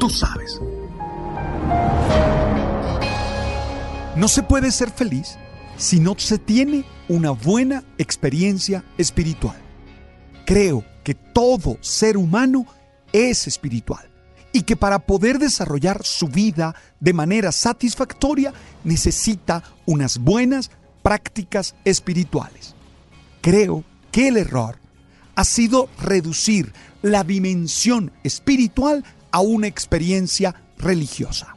Tú sabes. No se puede ser feliz si no se tiene una buena experiencia espiritual. Creo que todo ser humano es espiritual y que para poder desarrollar su vida de manera satisfactoria necesita unas buenas prácticas espirituales. Creo que el error ha sido reducir la dimensión espiritual a una experiencia religiosa.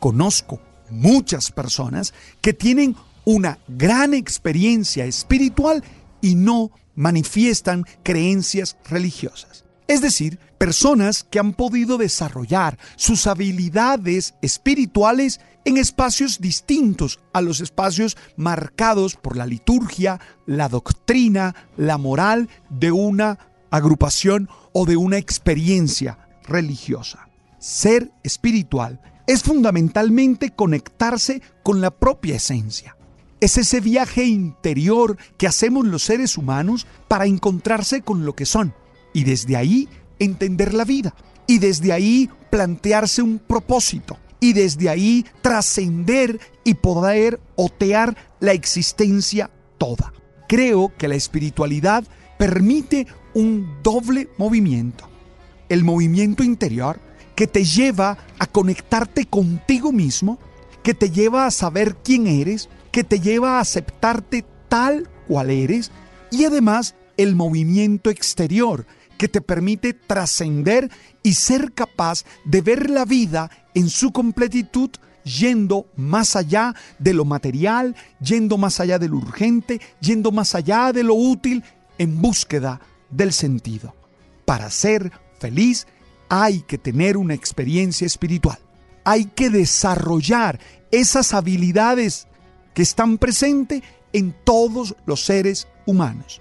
Conozco muchas personas que tienen una gran experiencia espiritual y no manifiestan creencias religiosas. Es decir, personas que han podido desarrollar sus habilidades espirituales en espacios distintos a los espacios marcados por la liturgia, la doctrina, la moral de una agrupación o de una experiencia religiosa. Ser espiritual es fundamentalmente conectarse con la propia esencia. Es ese viaje interior que hacemos los seres humanos para encontrarse con lo que son y desde ahí entender la vida y desde ahí plantearse un propósito y desde ahí trascender y poder otear la existencia toda. Creo que la espiritualidad permite un doble movimiento. El movimiento interior que te lleva a conectarte contigo mismo, que te lleva a saber quién eres, que te lleva a aceptarte tal cual eres y además el movimiento exterior que te permite trascender y ser capaz de ver la vida en su completitud yendo más allá de lo material, yendo más allá de lo urgente, yendo más allá de lo útil en búsqueda del sentido. Para ser feliz hay que tener una experiencia espiritual. Hay que desarrollar esas habilidades que están presentes en todos los seres humanos.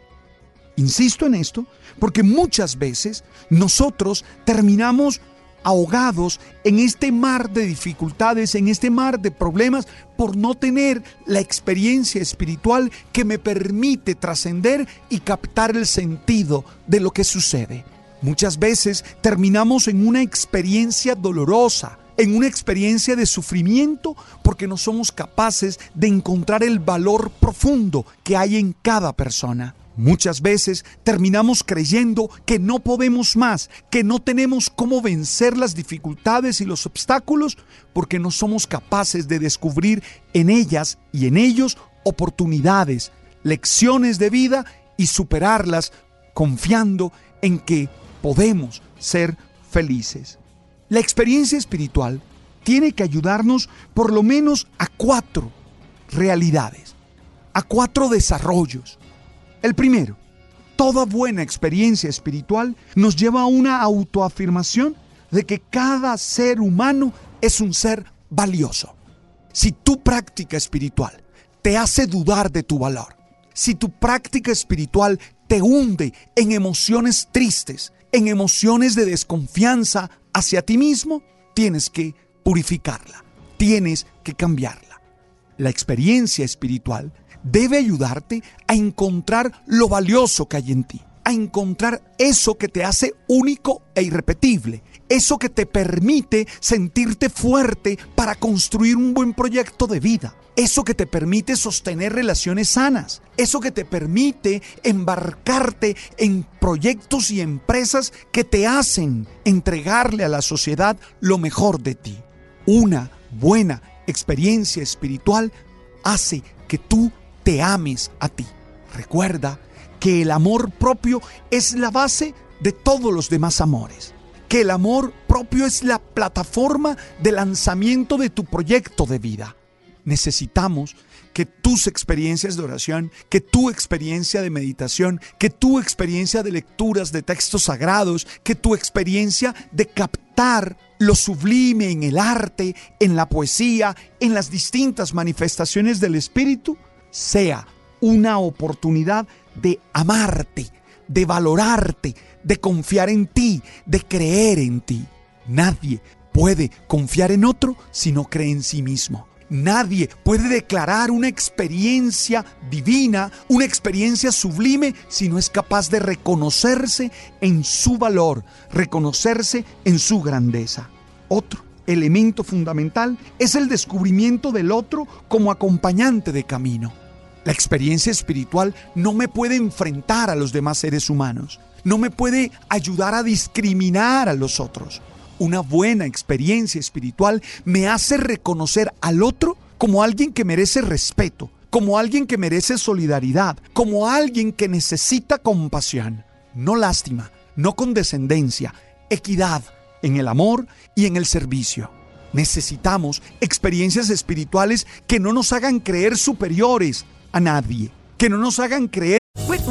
Insisto en esto porque muchas veces nosotros terminamos ahogados en este mar de dificultades, en este mar de problemas, por no tener la experiencia espiritual que me permite trascender y captar el sentido de lo que sucede. Muchas veces terminamos en una experiencia dolorosa, en una experiencia de sufrimiento porque no somos capaces de encontrar el valor profundo que hay en cada persona. Muchas veces terminamos creyendo que no podemos más, que no tenemos cómo vencer las dificultades y los obstáculos, porque no somos capaces de descubrir en ellas y en ellos oportunidades, lecciones de vida y superarlas confiando en que podemos ser felices. La experiencia espiritual tiene que ayudarnos por lo menos a cuatro realidades, a cuatro desarrollos el primero, toda buena experiencia espiritual nos lleva a una autoafirmación de que cada ser humano es un ser valioso. Si tu práctica espiritual te hace dudar de tu valor, si tu práctica espiritual te hunde en emociones tristes, en emociones de desconfianza hacia ti mismo, tienes que purificarla, tienes que cambiarla. La experiencia espiritual debe ayudarte a encontrar lo valioso que hay en ti. a encontrar eso que te hace único e irrepetible, eso que te permite sentirte fuerte para construir un buen proyecto de vida, eso que te permite sostener relaciones sanas, eso que te permite embarcarte en proyectos y empresas que te hacen entregarle a la sociedad lo mejor de ti. Una buena experiencia espiritual hace que tú te ames a ti. Recuerda que el amor propio es la base de todos los demás amores. Que el amor propio es la plataforma de lanzamiento de tu proyecto de vida. Necesitamos que tus experiencias de oración, que tu experiencia de meditación, que tu experiencia de lecturas de textos sagrados, que tu experiencia de captar lo sublime en el arte, en la poesía, en las distintas manifestaciones del Espíritu, sea una oportunidad de amarte, de valorarte, de confiar en ti, de creer en ti. Nadie puede confiar en otro si no cree en sí mismo. Nadie puede declarar una experiencia divina, una experiencia sublime, si no es capaz de reconocerse en su valor, reconocerse en su grandeza. Otro elemento fundamental es el descubrimiento del otro como acompañante de camino. La experiencia espiritual no me puede enfrentar a los demás seres humanos, no me puede ayudar a discriminar a los otros. Una buena experiencia espiritual me hace reconocer al otro como alguien que merece respeto, como alguien que merece solidaridad, como alguien que necesita compasión, no lástima, no condescendencia, equidad en el amor y en el servicio. Necesitamos experiencias espirituales que no nos hagan creer superiores a nadie, que no nos hagan creer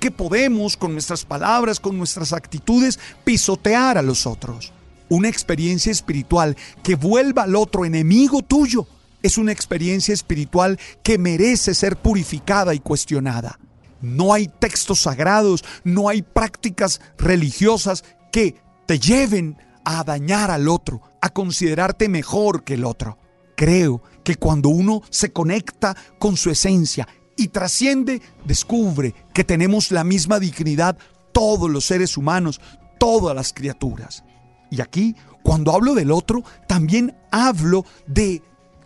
Que podemos con nuestras palabras, con nuestras actitudes, pisotear a los otros. Una experiencia espiritual que vuelva al otro enemigo tuyo es una experiencia espiritual que merece ser purificada y cuestionada. No hay textos sagrados, no hay prácticas religiosas que te lleven a dañar al otro, a considerarte mejor que el otro. Creo que cuando uno se conecta con su esencia y trasciende, descubre que tenemos la misma dignidad todos los seres humanos, todas las criaturas. Y aquí, cuando hablo del otro, también hablo de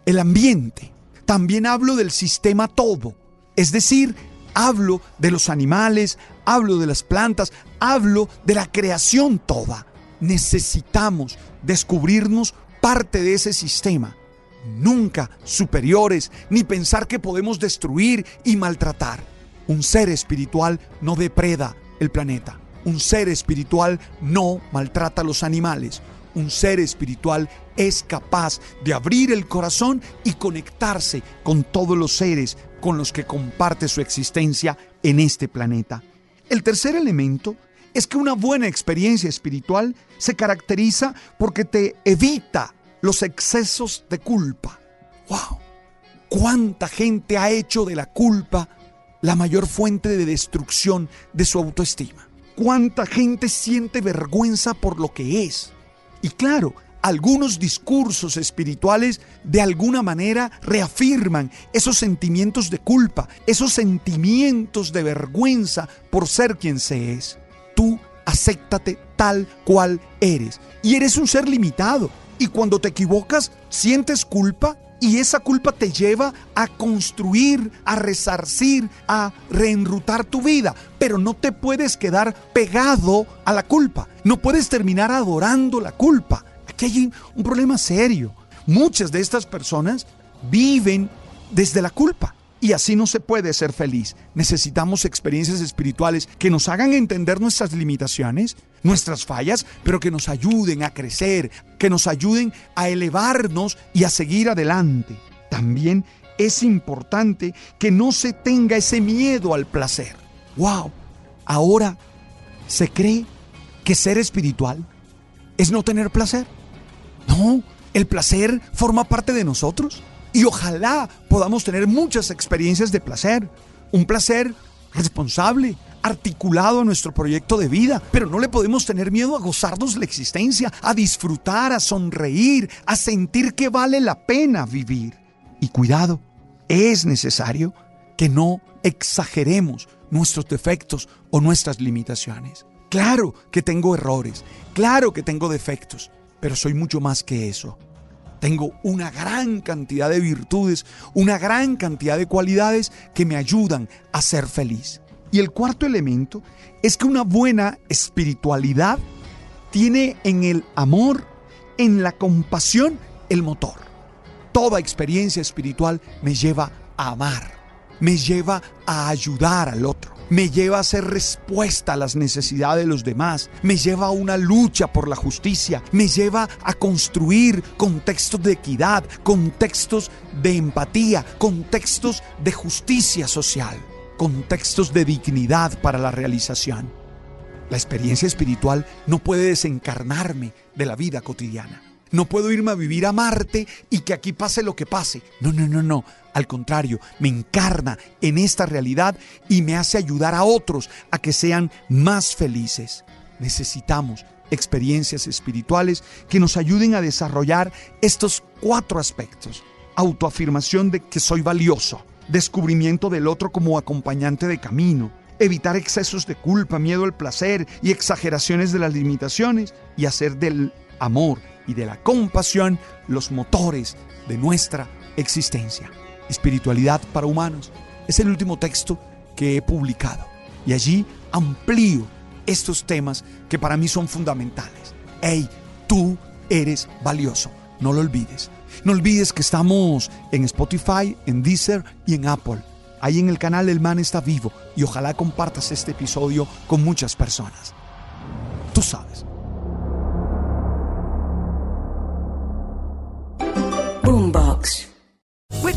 el ambiente, también hablo del sistema todo. Es decir, hablo de los animales, hablo de las plantas, hablo de la creación toda. Necesitamos descubrirnos parte de ese sistema nunca superiores, ni pensar que podemos destruir y maltratar. Un ser espiritual no depreda el planeta. Un ser espiritual no maltrata a los animales. Un ser espiritual es capaz de abrir el corazón y conectarse con todos los seres con los que comparte su existencia en este planeta. El tercer elemento es que una buena experiencia espiritual se caracteriza porque te evita los excesos de culpa. ¡Wow! ¿Cuánta gente ha hecho de la culpa la mayor fuente de destrucción de su autoestima? ¿Cuánta gente siente vergüenza por lo que es? Y claro, algunos discursos espirituales de alguna manera reafirman esos sentimientos de culpa, esos sentimientos de vergüenza por ser quien se es. Tú acéptate tal cual eres. Y eres un ser limitado. Y cuando te equivocas, sientes culpa y esa culpa te lleva a construir, a resarcir, a reenrutar tu vida. Pero no te puedes quedar pegado a la culpa. No puedes terminar adorando la culpa. Aquí hay un problema serio. Muchas de estas personas viven desde la culpa. Y así no se puede ser feliz. Necesitamos experiencias espirituales que nos hagan entender nuestras limitaciones, nuestras fallas, pero que nos ayuden a crecer, que nos ayuden a elevarnos y a seguir adelante. También es importante que no se tenga ese miedo al placer. ¡Wow! Ahora se cree que ser espiritual es no tener placer. No, el placer forma parte de nosotros y ojalá podamos tener muchas experiencias de placer. Un placer responsable, articulado a nuestro proyecto de vida, pero no le podemos tener miedo a gozarnos la existencia, a disfrutar, a sonreír, a sentir que vale la pena vivir. Y cuidado, es necesario que no exageremos nuestros defectos o nuestras limitaciones. Claro que tengo errores, claro que tengo defectos, pero soy mucho más que eso. Tengo una gran cantidad de virtudes, una gran cantidad de cualidades que me ayudan a ser feliz. Y el cuarto elemento es que una buena espiritualidad tiene en el amor, en la compasión, el motor. Toda experiencia espiritual me lleva a amar, me lleva a ayudar al otro me lleva a hacer respuesta a las necesidades de los demás, me lleva a una lucha por la justicia, me lleva a construir contextos de equidad, contextos de empatía, contextos de justicia social, contextos de dignidad para la realización. La experiencia espiritual no puede desencarnarme de la vida cotidiana. No puedo irme a vivir a Marte y que aquí pase lo que pase. No, no, no, no. Al contrario, me encarna en esta realidad y me hace ayudar a otros a que sean más felices. Necesitamos experiencias espirituales que nos ayuden a desarrollar estos cuatro aspectos. Autoafirmación de que soy valioso, descubrimiento del otro como acompañante de camino, evitar excesos de culpa, miedo al placer y exageraciones de las limitaciones y hacer del amor y de la compasión los motores de nuestra existencia. Espiritualidad para humanos es el último texto que he publicado y allí amplío estos temas que para mí son fundamentales. Hey, tú eres valioso, no lo olvides. No olvides que estamos en Spotify, en Deezer y en Apple. Ahí en el canal El Man está vivo y ojalá compartas este episodio con muchas personas. Tú sabes.